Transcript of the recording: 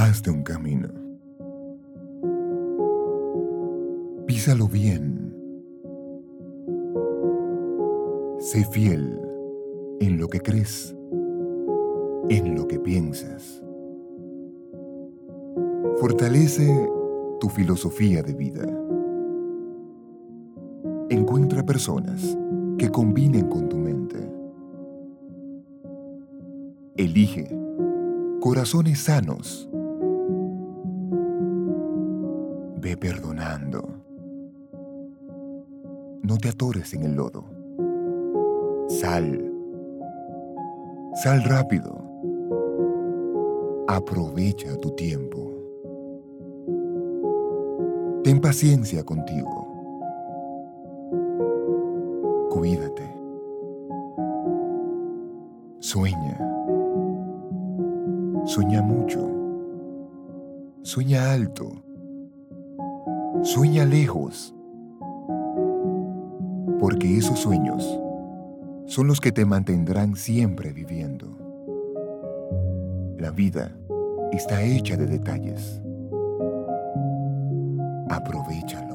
Hazte un camino. Písalo bien. Sé fiel en lo que crees, en lo que piensas. Fortalece tu filosofía de vida. Encuentra personas que combinen con tu mente. Elige corazones sanos. Perdonando. No te atores en el lodo. Sal. Sal rápido. Aprovecha tu tiempo. Ten paciencia contigo. Cuídate. Sueña. Sueña mucho. Sueña alto. Sueña lejos. Porque esos sueños son los que te mantendrán siempre viviendo. La vida está hecha de detalles. Aprovechalo.